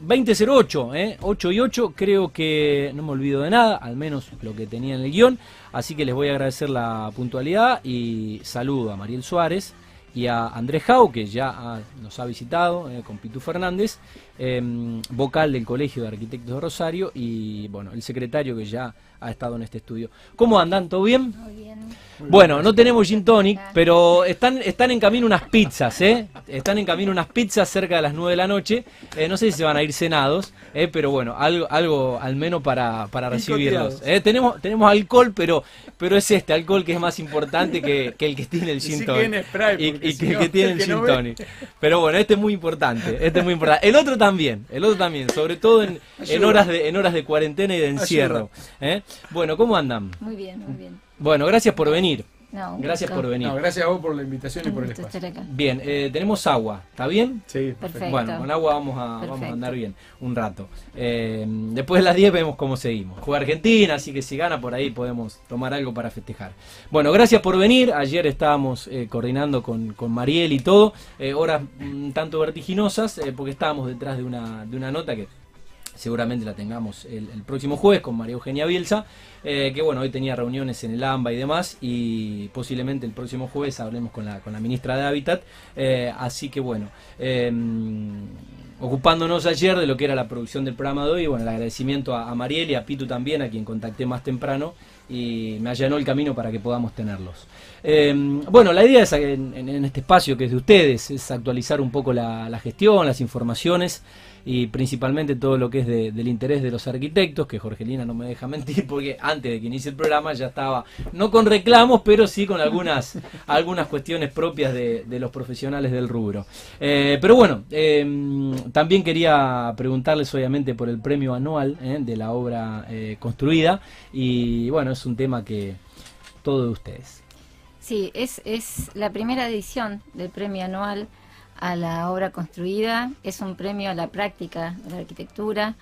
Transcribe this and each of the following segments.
2008, ¿eh? 8 y 8, creo que no me olvido de nada, al menos lo que tenía en el guion, así que les voy a agradecer la puntualidad y saludo a Mariel Suárez y a Andrés Jau, que ya nos ha visitado eh, con Pitu Fernández, em, vocal del Colegio de Arquitectos de Rosario y bueno, el secretario que ya ha estado en este estudio. ¿Cómo andan? ¿Todo bien? Muy bien. Bueno, no tenemos gin tonic, pero están, están en camino unas pizzas, ¿eh? Están en camino unas pizzas cerca de las 9 de la noche. Eh, no sé si se van a ir cenados, ¿eh? pero bueno, algo, algo al menos para, para recibirlos. ¿eh? Tenemos, tenemos alcohol, pero, pero es este alcohol que es más importante que, el que tiene el gin tonic. y, que el que tiene el gin tonic. Pero bueno, este es muy importante. Este es muy importante. El otro también, el otro también, sobre todo en, en horas de en horas de cuarentena y de encierro. ¿eh? Bueno, ¿cómo andan? Muy bien, muy bien. Bueno, gracias por venir. Gracias por venir. gracias a vos por la invitación y por el espacio. Bien, eh, tenemos agua, ¿está bien? Sí, perfecto. Bueno, con agua vamos a, vamos a andar bien un rato. Eh, después de las 10 vemos cómo seguimos. Juega Argentina, así que si gana por ahí podemos tomar algo para festejar. Bueno, gracias por venir. Ayer estábamos eh, coordinando con, con, Mariel y todo. horas un tanto vertiginosas porque estábamos detrás de una, de una nota que seguramente la tengamos el, próximo jueves con María Eugenia Bielsa, eh, que bueno, hoy tenía reuniones en el AMBA y demás, y posiblemente el próximo jueves hablemos con la, con la ministra de Hábitat, eh, así que bueno, em, ocupándonos ayer de lo que era la producción del programa de hoy, bueno, el agradecimiento a, Mariel y a Pitu también, a quien contacté más temprano, y me allanó el camino para que podamos tenerlos. Em, bueno, la idea es en, este espacio que es de ustedes, es actualizar un poco la, la gestión, las informaciones, y principalmente todo lo que es del interés de los arquitectos, que Jorgelina no me deja mentir porque antes de que inicie el programa ya estaba, no con reclamos, pero sí con algunas, algunas cuestiones propias de, los profesionales del rubro. Eh, pero bueno, em, también quería preguntarles obviamente por el premio anual eh, de la obra eh, construida y bueno, es un tema que todo de ustedes. Sí, es, es la primera edición del premio anual a la obra construida. Es un premio a la práctica de la arquitectura.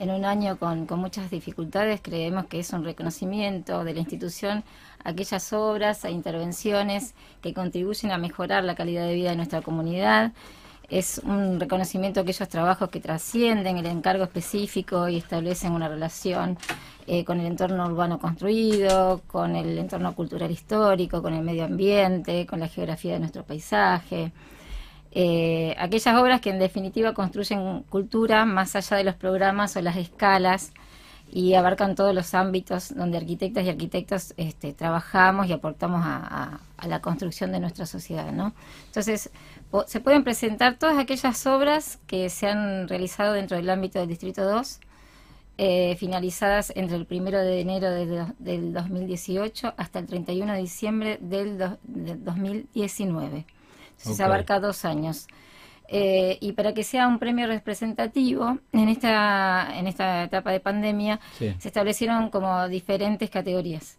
En un año con, muchas dificultades creemos que es un reconocimiento de la institución a aquellas obras e intervenciones que contribuyen a mejorar la calidad de vida de nuestra comunidad. Es un reconocimiento a aquellos trabajos que trascienden el encargo específico y establecen una relación eh, con el entorno urbano construido, con el entorno cultural histórico, con el medio ambiente, con la geografía de nuestro paisaje. Eh, aquellas obras que en definitiva construyen cultura más allá de los programas o las escalas y abarcan todos los ámbitos donde arquitectas y arquitectos este, trabajamos y aportamos a, la construcción de nuestra sociedad. ¿no? Entonces, se pueden presentar todas aquellas obras que se han realizado dentro del ámbito del Distrito 2, eh, finalizadas entre el 1 de enero del 2018 hasta el 31 de diciembre del, del 2019 se abarca dos años. Eh, y para que sea un premio representativo, en esta, en esta etapa de pandemia se establecieron como diferentes categorías.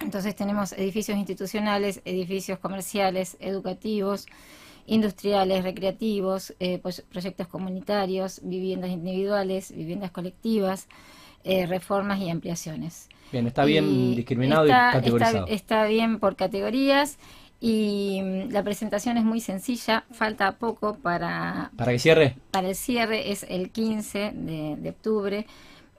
Entonces tenemos edificios institucionales, edificios comerciales, educativos, industriales, recreativos, eh, pues, proyectos comunitarios, viviendas individuales, viviendas colectivas, eh, reformas y ampliaciones. Bien, está bien discriminado y categorizado. está bien por categorías y mm, la presentación es muy sencilla, falta poco para... ¿Para que cierre? Para el cierre es el 15 de, octubre,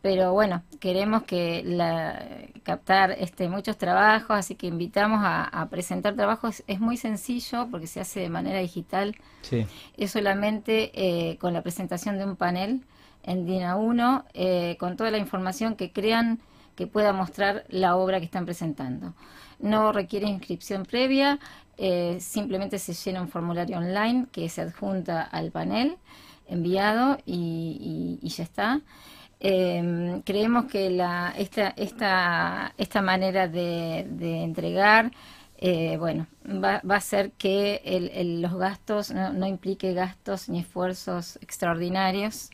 pero bueno, queremos que la, captar este, muchos trabajos, así que invitamos a, presentar trabajos. Es muy sencillo porque se hace de manera digital. Sí. Es solamente eh, con la presentación de un panel en DINA 1, eh, con toda la información que crean que pueda mostrar la obra que están presentando no requiere inscripción previa, eh, simplemente se llena un formulario online que se adjunta al panel enviado y, ya está. Em, creemos que la, esta, esta, esta manera de, entregar eh, bueno, va, va, a ser que los gastos no, implique gastos ni esfuerzos extraordinarios.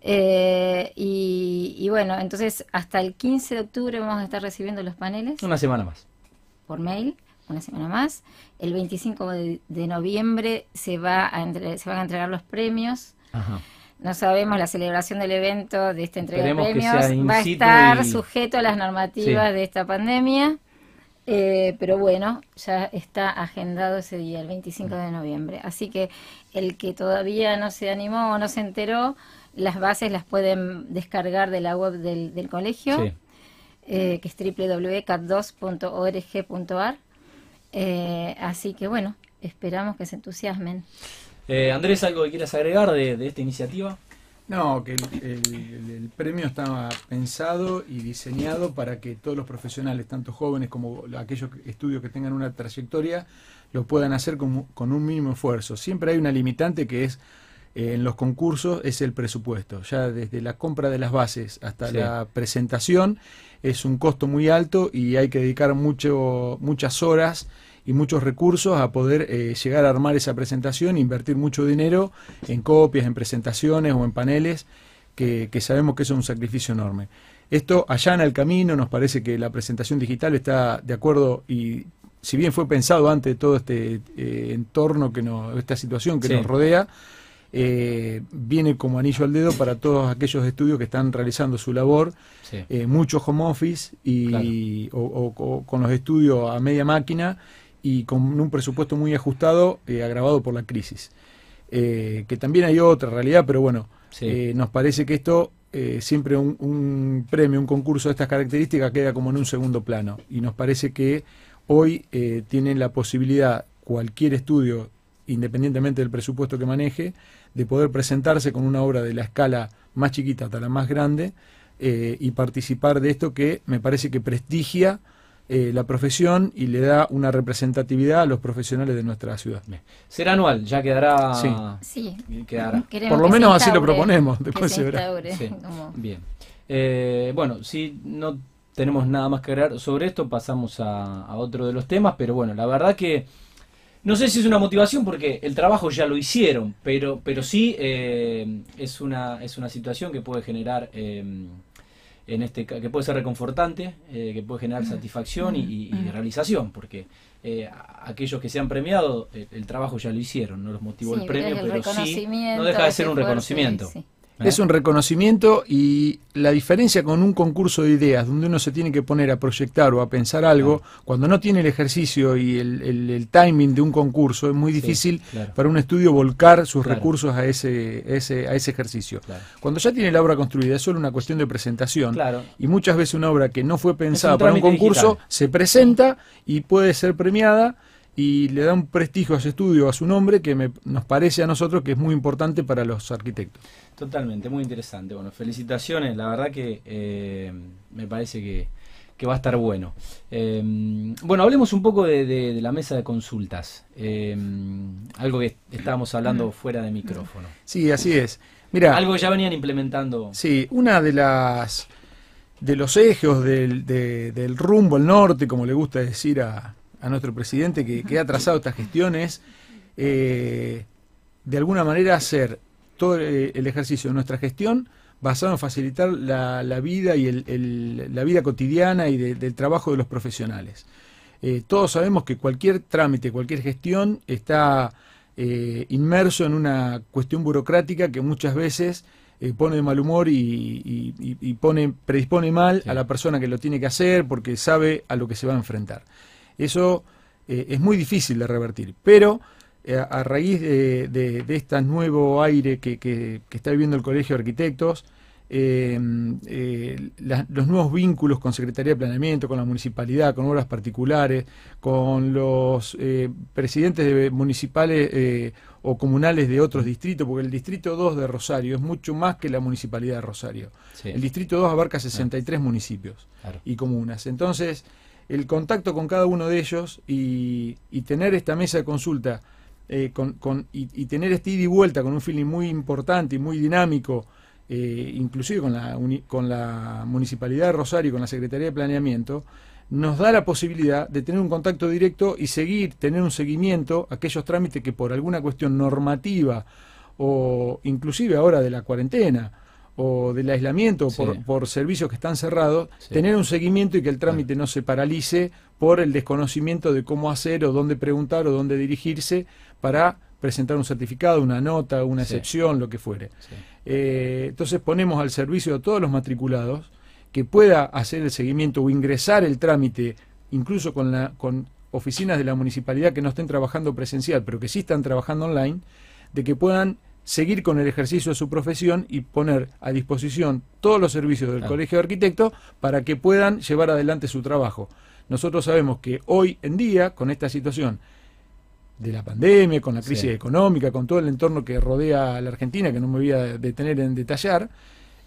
Eh, y, y, bueno, entonces hasta el 15 de octubre vamos a estar recibiendo los paneles. Una semana más por mail, una semana más. El 25 de, noviembre se, va a se van a entregar los premios. No sabemos la celebración del evento de esta entrega de premios. Va a estar sujeto a las normativas de esta pandemia. Eh, pero bueno, ya está agendado ese día, el 25 de noviembre. Así que el que todavía no se animó o no se enteró, Las bases las pueden descargar de la web del, colegio, eh, que es www.cat2.org.ar. Eh, así que bueno, esperamos que se entusiasmen. Eh, Andrés, ¿algo que quieras agregar de, esta iniciativa? No, que el, premio estaba pensado y diseñado para que todos los profesionales, tanto jóvenes como aquellos estudios que tengan una trayectoria, lo puedan hacer con, un mínimo esfuerzo. Siempre hay una limitante que es en los concursos es el presupuesto. Ya desde la compra de las bases hasta la presentación es un costo muy alto y hay que dedicar mucho, muchas horas y muchos recursos a poder eh, llegar a armar esa presentación, invertir mucho dinero en copias, en presentaciones o en paneles, que, sabemos que es un sacrificio enorme. Esto allana el camino, nos parece que la presentación digital está de acuerdo y si bien fue pensado antes de todo este eh, entorno, que nos, esta situación que nos rodea, eh, viene como anillo al dedo para todos aquellos estudios que están realizando su labor, muchos home office y, o, con los estudios a media máquina y con un presupuesto muy ajustado, eh, agravado por la crisis. Eh, que también hay otra realidad, pero bueno, eh, nos parece que esto, siempre un, premio, un concurso de estas características queda como en un segundo plano. Y nos parece que hoy tienen la posibilidad, cualquier estudio, independientemente del presupuesto que maneje, de poder presentarse con una obra de la escala más chiquita hasta la más grande y participar de esto que me parece que prestigia eh, la profesión y le da una representatividad a los profesionales de nuestra ciudad. Será anual, ya quedará. Sí. Por lo menos así lo proponemos, después se, verá. Bien. Eh, bueno, si no tenemos nada más que agregar sobre esto, pasamos a, otro de los temas, pero bueno, la verdad que. No sé si es una motivación porque el trabajo ya lo hicieron, pero, pero sí eh, es, una, es una situación que puede generar en este que puede ser reconfortante, eh, que puede generar satisfacción y, realización, porque eh, aquellos que se han premiado, el, trabajo ya lo hicieron, no los motivó el premio, pero sí no deja de ser un reconocimiento. ¿Eh? Es un reconocimiento y la diferencia con un concurso de ideas, donde uno se tiene que poner a proyectar o a pensar algo, cuando no tiene el ejercicio y el, timing de un concurso, es muy difícil para un estudio volcar sus recursos a ese, ese, a ese ejercicio. Cuando ya tiene la obra construida, es solo una cuestión de presentación. Y muchas veces una obra que no fue pensada para un concurso se presenta y puede ser premiada y le da un prestigio a ese estudio, a su nombre, que nos parece a nosotros que es muy importante para los arquitectos. Totalmente, muy interesante. Bueno, felicitaciones, la verdad que eh, me parece que, va a estar bueno. Eh, bueno, hablemos un poco de, la mesa de consultas, eh, algo que estábamos hablando fuera de micrófono. Sí, así es. Mira, algo que ya venían implementando. Sí, una de las de los ejes del, del rumbo al norte, como le gusta decir a, a nuestro presidente que, que ha trazado estas gestiones, de alguna manera hacer todo eh, el ejercicio de nuestra gestión basado en facilitar la, vida y la vida cotidiana y del trabajo de los profesionales. Eh, todos sabemos que cualquier trámite, cualquier gestión está eh, inmerso en una cuestión burocrática que muchas veces pone de mal humor y, pone, predispone mal a la persona que lo tiene que hacer porque sabe a lo que se va a enfrentar. Eso es muy difícil de revertir, pero eh, a raíz de, este nuevo aire que, está viviendo el Colegio de Arquitectos, em, eh, los nuevos vínculos con Secretaría de Planeamiento, con la municipalidad, con obras particulares, con los eh, presidentes municipales o comunales de otros distritos, porque el Distrito 2 de Rosario es mucho más que la Municipalidad de Rosario. El Distrito 2 abarca 63 municipios y comunas. Entonces, el contacto con cada uno de ellos y tener esta mesa de consulta eh, y, tener este ida y vuelta con un feeling muy importante y muy dinámico, eh, inclusive con la, con la Municipalidad de Rosario y con la Secretaría de Planeamiento, nos da la posibilidad de tener un contacto directo y seguir, tener un seguimiento a aquellos trámites que por alguna cuestión normativa o inclusive ahora de la cuarentena o del aislamiento por, por, servicios que están cerrados, tener un seguimiento y que el trámite no se paralice por el desconocimiento de cómo hacer o dónde preguntar o dónde dirigirse para presentar un certificado, una nota, una excepción, lo que fuere. Eh, entonces ponemos al servicio de todos los matriculados que pueda hacer el seguimiento o ingresar el trámite, incluso con, la, con oficinas de la municipalidad que no estén trabajando presencial, pero que sí están trabajando online, de que puedan seguir con el ejercicio de su profesión y poner a disposición todos los servicios del Colegio de Arquitectos para que puedan llevar adelante su trabajo. Nosotros sabemos que hoy en día, con esta situación de la pandemia, con la crisis económica, con todo el entorno que rodea a la Argentina, que no me voy a detener en detallar,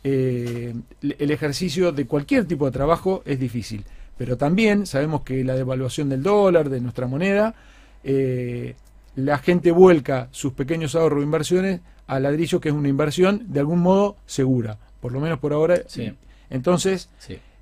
eh, el ejercicio de cualquier tipo de trabajo es difícil. Pero también sabemos que la devaluación del dólar, de nuestra moneda, eh, la gente vuelca sus pequeños ahorros e inversiones a ladrillo, que es una inversión de algún modo segura, por lo menos por ahora. Entonces,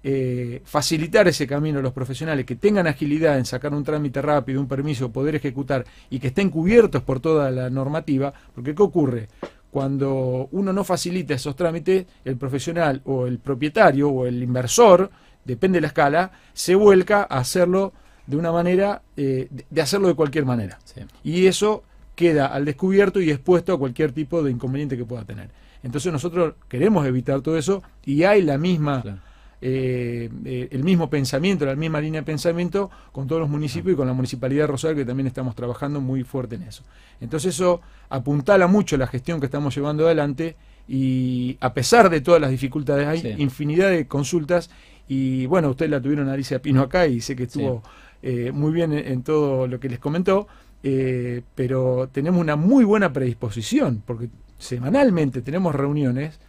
eh, facilitar ese camino a los profesionales que tengan agilidad en sacar un trámite rápido, un permiso, poder ejecutar y que estén cubiertos por toda la normativa, porque ¿qué ocurre? Cuando uno no facilita esos trámites, el profesional o el propietario o el inversor, depende de la escala, se vuelca a hacerlo de una manera, eh, de hacerlo de cualquier manera. Y eso queda al descubierto y expuesto a cualquier tipo de inconveniente que pueda tener. Entonces nosotros queremos evitar todo eso y hay la misma, eh, eh, el mismo pensamiento, la misma línea de pensamiento con todos los municipios y con la municipalidad de Rosario que también estamos trabajando muy fuerte en eso. Entonces eso apuntala mucho la gestión que estamos llevando adelante y a pesar de todas las dificultades hay infinidad de consultas y bueno, ustedes la tuvieron Alicia Pino acá y sé que estuvo eh, muy bien en, todo lo que les comentó, eh, pero tenemos una muy buena predisposición, porque semanalmente tenemos reuniones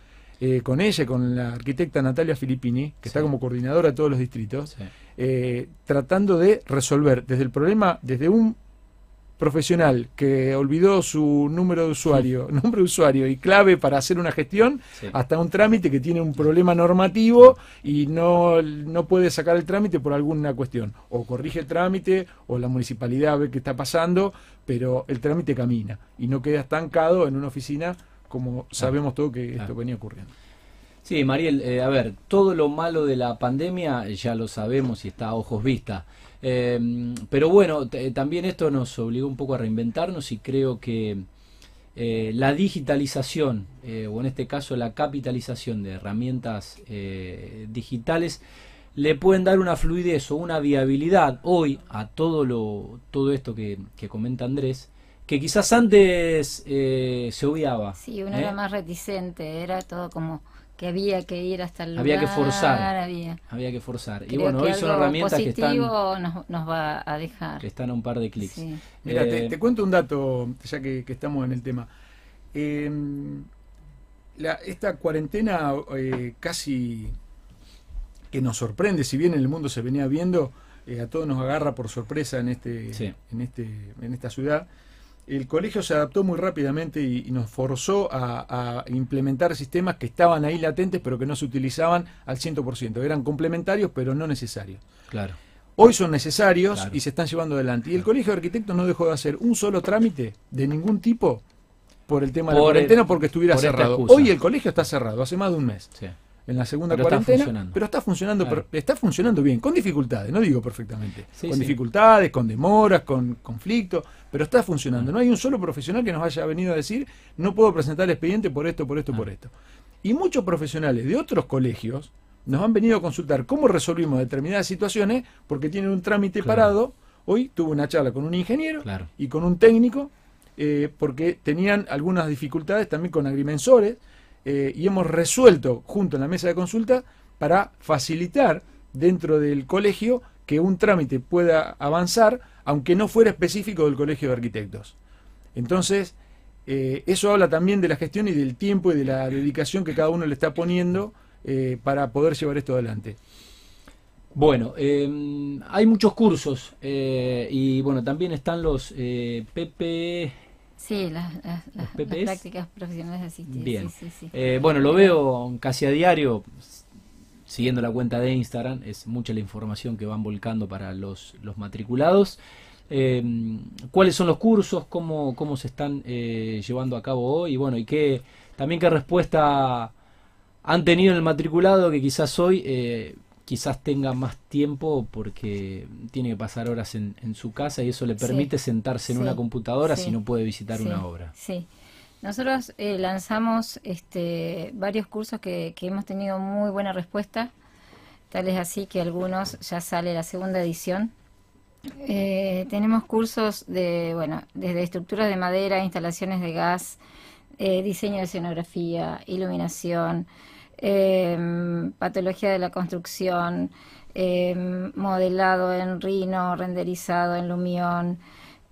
eh, con ella, con la arquitecta Natalia Filippini, que está como coordinadora de todos los distritos, tratando de resolver desde el problema, desde un profesional que olvidó su número de usuario, nombre de usuario y clave para hacer una gestión, hasta un trámite que tiene un problema normativo y no, no puede sacar el trámite por alguna cuestión. O corrige el trámite o la municipalidad ve qué está pasando, pero el trámite camina y no queda estancado en una oficina como sabemos todo que esto venía ocurriendo. Sí, Mariel, eh, a ver, todo lo malo de la pandemia ya lo sabemos y está a ojos vista. Em, pero bueno, también esto nos obligó un poco a reinventarnos y creo que eh, la digitalización, eh, o en este caso la capitalización de herramientas eh, digitales, le pueden dar una fluidez o una viabilidad hoy a todo, lo, todo esto que, que comenta Andrés, que quizás antes se obviaba. Sí, uno era más reticente, era todo como que había que ir hasta el lugar. Había que forzar. Había, que forzar. y bueno, hoy son herramientas que están. Nos, nos va a dejar. Que están a un par de clics. Mira, te, eh, cuento un dato, ya que, estamos en el tema. Em, esta cuarentena eh, casi que nos sorprende, si bien en el mundo se venía viendo, eh, a todos nos agarra por sorpresa en este, en este, en esta ciudad el colegio se adaptó muy rápidamente y, nos forzó a, implementar sistemas que estaban ahí latentes pero que no se utilizaban al 100%. Eran complementarios pero no necesarios. Claro. Hoy son necesarios y se están llevando adelante. Y el Colegio de Arquitectos no dejó de hacer un solo trámite de ningún tipo por el tema de la cuarentena porque estuviera cerrado. Hoy el colegio está cerrado, hace más de un mes. Sí en la segunda cuarentena, pero está funcionando, está funcionando bien, con dificultades, no digo perfectamente, con dificultades, con demoras, con conflictos, pero está funcionando. No hay un solo profesional que nos haya venido a decir, no puedo presentar el expediente por esto, por esto, por esto. Y muchos profesionales de otros colegios nos han venido a consultar cómo resolvimos determinadas situaciones porque tienen un trámite parado. Hoy tuve una charla con un ingeniero y con un técnico eh, porque tenían algunas dificultades también con agrimensores eh, y hemos resuelto junto en la mesa de consulta para facilitar dentro del colegio que un trámite pueda avanzar, aunque no fuera específico del colegio de arquitectos. Entonces, eh, eso habla también de la gestión y del tiempo y de la dedicación que cada uno le está poniendo eh, para poder llevar esto adelante. Bueno, hay muchos cursos y bueno, también están los PP Sí, las, prácticas profesionales asistidas. Bien. Eh, bueno, lo veo casi a diario, siguiendo la cuenta de Instagram, es mucha la información que van volcando para los, los matriculados. Em, ¿Cuáles son los cursos? ¿Cómo, cómo se están eh, llevando a cabo hoy? Y bueno, y qué, también qué respuesta han tenido en el matriculado que quizás hoy eh, quizás tenga más tiempo porque tiene que pasar horas en, su casa y eso le permite sentarse en una computadora si no puede visitar una obra. Sí. Nosotros eh, lanzamos este, varios cursos que, hemos tenido muy buena respuesta, tal es así que algunos ya sale la segunda edición. Eh, tenemos cursos de, bueno, desde estructuras de madera, instalaciones de gas, eh, diseño de escenografía, iluminación, em, patología de la construcción, em, modelado en Rhino, renderizado en Lumión,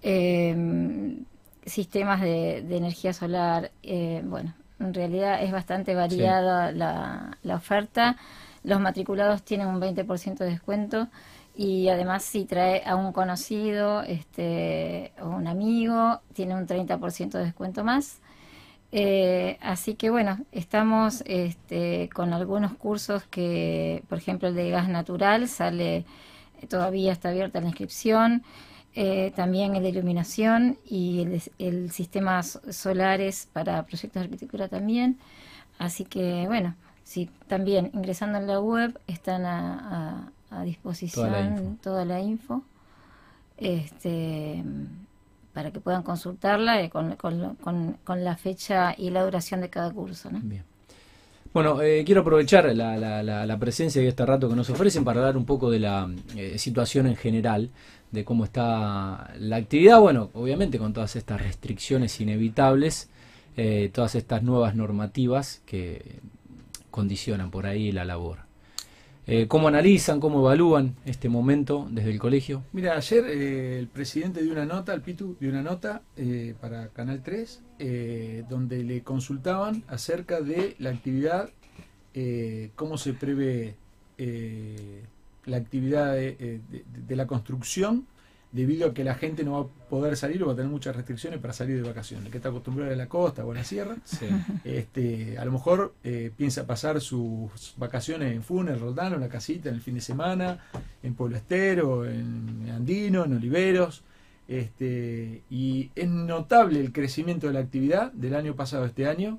em, sistemas de, energía solar. Eh, bueno, en realidad es bastante variada la, la oferta. Los matriculados tienen un 20% de descuento y además si trae a un conocido este, o un amigo, tiene un 30% de descuento más. Eh, así que bueno, estamos este, con algunos cursos que, por ejemplo, el de gas natural sale, todavía está abierta la inscripción, eh, también el de iluminación y el, el sistemas solares para proyectos de arquitectura también. Así que bueno, sí, también ingresando en la web están a, a, disposición toda la info, este, para que puedan consultarla eh, con, con, la fecha y la duración de cada curso. Bueno, eh, quiero aprovechar la, la, la, presencia y este rato que nos ofrecen para hablar un poco de la eh, situación en general, de cómo está la actividad. Bueno, obviamente con todas estas restricciones inevitables, todas estas nuevas normativas que condicionan por ahí la labor. Eh, ¿Cómo analizan, cómo evalúan este momento desde el colegio? Mira, ayer eh, el presidente dio una nota, el Pitu dio una nota eh, para Canal 3, donde le consultaban acerca de la actividad, cómo se prevé la actividad de, la construcción debido a que la gente no va a poder salir o va a tener muchas restricciones para salir de vacaciones. que está acostumbrado a la costa o a la sierra, este, a lo mejor eh, piensa pasar sus vacaciones en Funes, Roldán, en la casita, en el fin de semana, en Pueblo Estero, en Andino, en Oliveros. Este, y es notable el crecimiento de la actividad del año pasado a este año,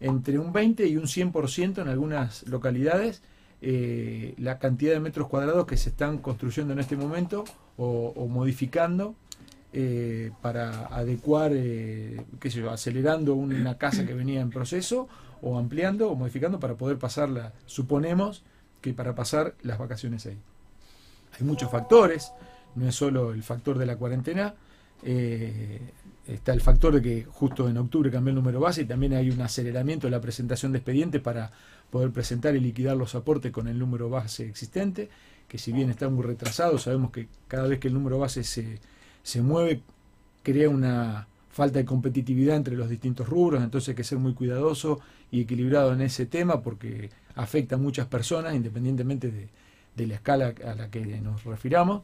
entre un 20 y un 100% en algunas localidades eh, la cantidad de metros cuadrados que se están construyendo en este momento o, modificando eh, para adecuar, eh, qué acelerando una casa que venía en proceso o ampliando o modificando para poder pasarla, suponemos que para pasar las vacaciones ahí. Hay muchos factores, no es solo el factor de la cuarentena, está el factor de que justo en octubre cambió el número base y también hay un aceleramiento de la presentación de expedientes para poder presentar y liquidar los aportes con el número base existente, que si bien está muy retrasado, sabemos que cada vez que el número base se, se mueve, crea una falta de competitividad entre los distintos rubros, entonces hay que ser muy cuidadoso y equilibrado en ese tema porque afecta a muchas personas, independientemente de, de la escala a la que nos refiramos,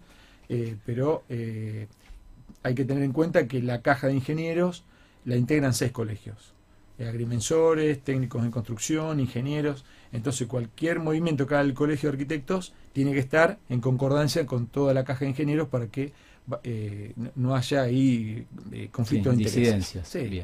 eh, pero eh, hay que tener en cuenta que la caja de ingenieros la integran seis colegios. Eh, agrimensores, técnicos en construcción, ingenieros. Entonces cualquier movimiento que haga el Colegio de Arquitectos tiene que estar en concordancia con toda la caja de ingenieros para que eh, no haya ahí eh, conflicto de intereses. Sí.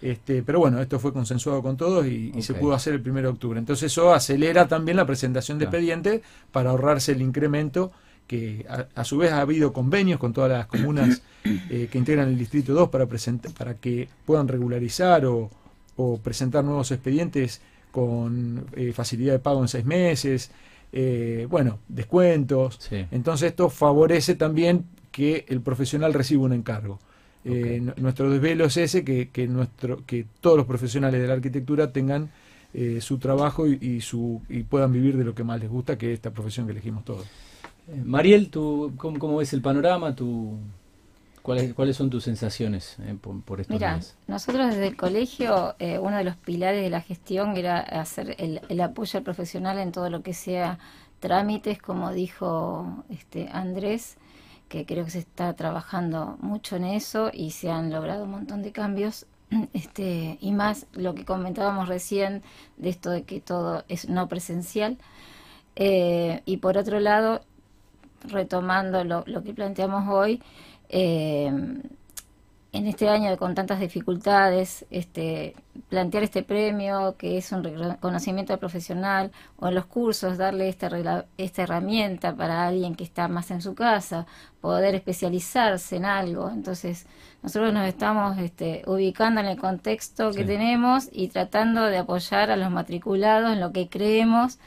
Este, pero bueno, esto fue consensuado con todos y, se pudo hacer el 1 de octubre. Entonces eso acelera también la presentación de expediente para ahorrarse el incremento que a, su vez ha habido convenios con todas las comunas que integran el Distrito 2 para, para que puedan regularizar o, o presentar nuevos expedientes con eh, facilidad de pago en seis meses, eh, bueno, descuentos. Entonces esto favorece también que el profesional reciba un encargo. Eh, nuestro desvelo es ese, que, que, nuestro, que todos los profesionales de la arquitectura tengan su trabajo y, su, y puedan vivir de lo que más les gusta, que es esta profesión que elegimos todos. Mariel, ¿tú, cómo, ¿cómo, ves el panorama? ¿Tu, ¿Cuáles, ¿Cuáles son tus sensaciones eh, por, estos Mira, nosotros desde el colegio, eh, uno de los pilares de la gestión era hacer el, apoyo al profesional en todo lo que sea trámites, como dijo este Andrés, que creo que se está trabajando mucho en eso y se han logrado un montón de cambios. Este, y más lo que comentábamos recién de esto de que todo es no presencial. Eh, y por otro lado, retomando lo, lo que planteamos hoy, eh, en este año con tantas dificultades, este, plantear este premio que es un reconocimiento profesional o en los cursos darle esta, esta herramienta para alguien que está más en su casa, poder especializarse en algo. Entonces, nosotros nos estamos este, ubicando en el contexto que tenemos y tratando de apoyar a los matriculados en lo que creemos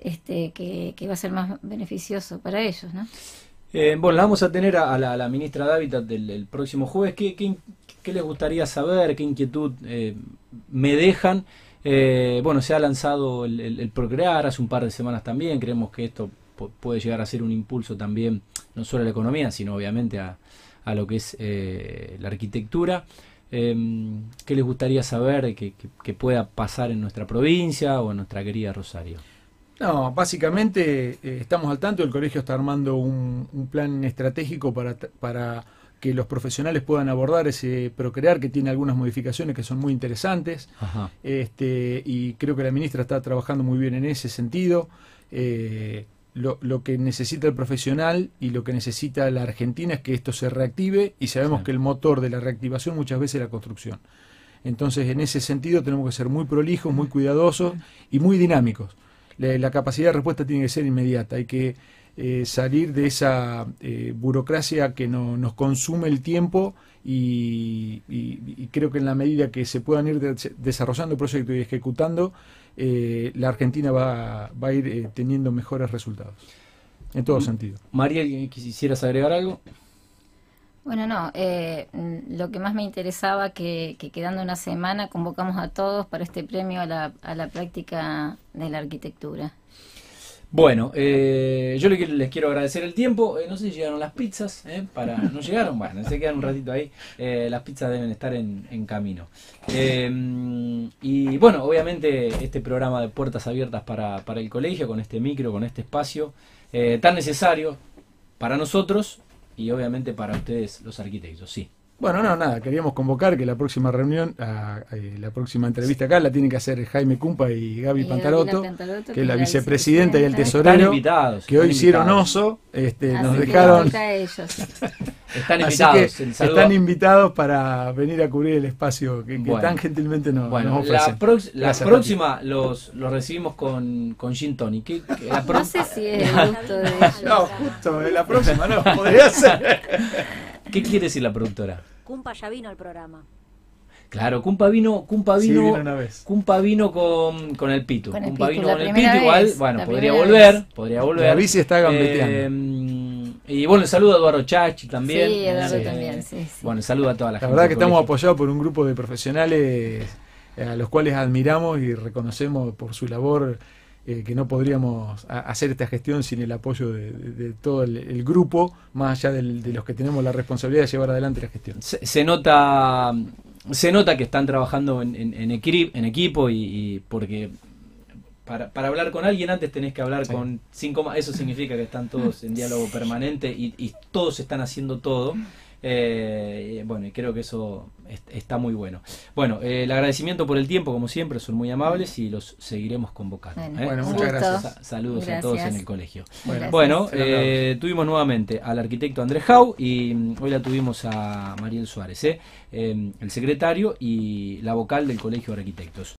este, que, que va a ser más beneficioso para ellos. ¿no? Eh, bueno, vamos a tener a, la, ministra de Hábitat del, próximo jueves. ¿Qué, les gustaría saber, qué inquietud eh, me dejan. Eh, bueno, se ha lanzado el, Procrear hace un par de semanas también. Creemos que esto puede llegar a ser un impulso también, no solo a la economía, sino obviamente a, lo que es la arquitectura. Em, ¿Qué les gustaría saber que, pueda pasar en nuestra provincia o en nuestra querida Rosario? No, básicamente eh, estamos al tanto, el colegio está armando un, plan estratégico para, para, que los profesionales puedan abordar ese procrear que tiene algunas modificaciones que son muy interesantes Este, y creo que la ministra está trabajando muy bien en ese sentido. Eh, lo, lo, que necesita el profesional y lo que necesita la Argentina es que esto se reactive y sabemos que el motor de la reactivación muchas veces es la construcción. Entonces, en ese sentido tenemos que ser muy prolijos, muy cuidadosos y muy dinámicos. La, capacidad de respuesta tiene que ser inmediata, hay que eh, salir de esa eh, burocracia que no, nos consume el tiempo y, creo que en la medida que se puedan ir desarrollando proyectos y ejecutando, eh, la Argentina va, va a ir eh, teniendo mejores resultados, en todo sentido. María, ¿quisieras agregar algo? Bueno, no, eh, lo que más me interesaba que, que quedando una semana convocamos a todos para este premio a la, a la práctica de la arquitectura. Bueno, eh, yo les, quiero agradecer el tiempo. Eh, no sé si llegaron las pizzas. Eh, para ¿No llegaron? Bueno, se quedan un ratito ahí. las pizzas deben estar en, camino. y bueno, obviamente este programa de puertas abiertas para, para el colegio, con este micro, con este espacio tan necesario para nosotros y obviamente para ustedes los arquitectos, sí. Bueno, no, nada, queríamos convocar que la próxima reunión, la próxima entrevista acá la tienen que hacer Jaime Cumpa y Gaby Pantaroto, que es la vicepresidenta y el tesorero, que hoy hicieron oso, este, nos dejaron... Están invitados. están invitados para venir a cubrir el espacio que, tan gentilmente nos, bueno, ofrecen. La, próxima los, los recibimos con, con Gin Tony. no sé si es el gusto de ellos. No, justo, la próxima no, podría ser. ¿Qué quiere decir la productora? Cumpa ya vino al programa. Claro, Cumpa vino, Cumpa vino, Cumpa vino con, con el Pito. Con Cumpa vino con el Pito, igual, bueno, podría volver, podría volver. La bici está gambeteando. Eh, y bueno, saludo a Eduardo Chachi también. Sí, Eduardo también, sí, Bueno, saludo a toda la, gente. La verdad que estamos apoyados por un grupo de profesionales eh, a los cuales admiramos y reconocemos por su labor eh, que no podríamos hacer esta gestión sin el apoyo de, todo el, grupo, más allá de los que tenemos la responsabilidad de llevar adelante la gestión. Se, nota se nota que están trabajando en, en, equipo y, porque para, para, hablar con alguien antes tenés que hablar con cinco más. Eso significa que están todos en diálogo permanente y, y todos están haciendo todo. Eh, bueno, y creo que eso está muy bueno. Bueno, eh, el agradecimiento por el tiempo, como siempre, son muy amables y los seguiremos convocando. Bueno, ¿eh? muchas gracias. saludos a todos en el colegio. Bueno, tuvimos nuevamente al arquitecto Andrés Jau y mm, hoy la tuvimos a Mariel Suárez, el secretario y la vocal del Colegio de Arquitectos.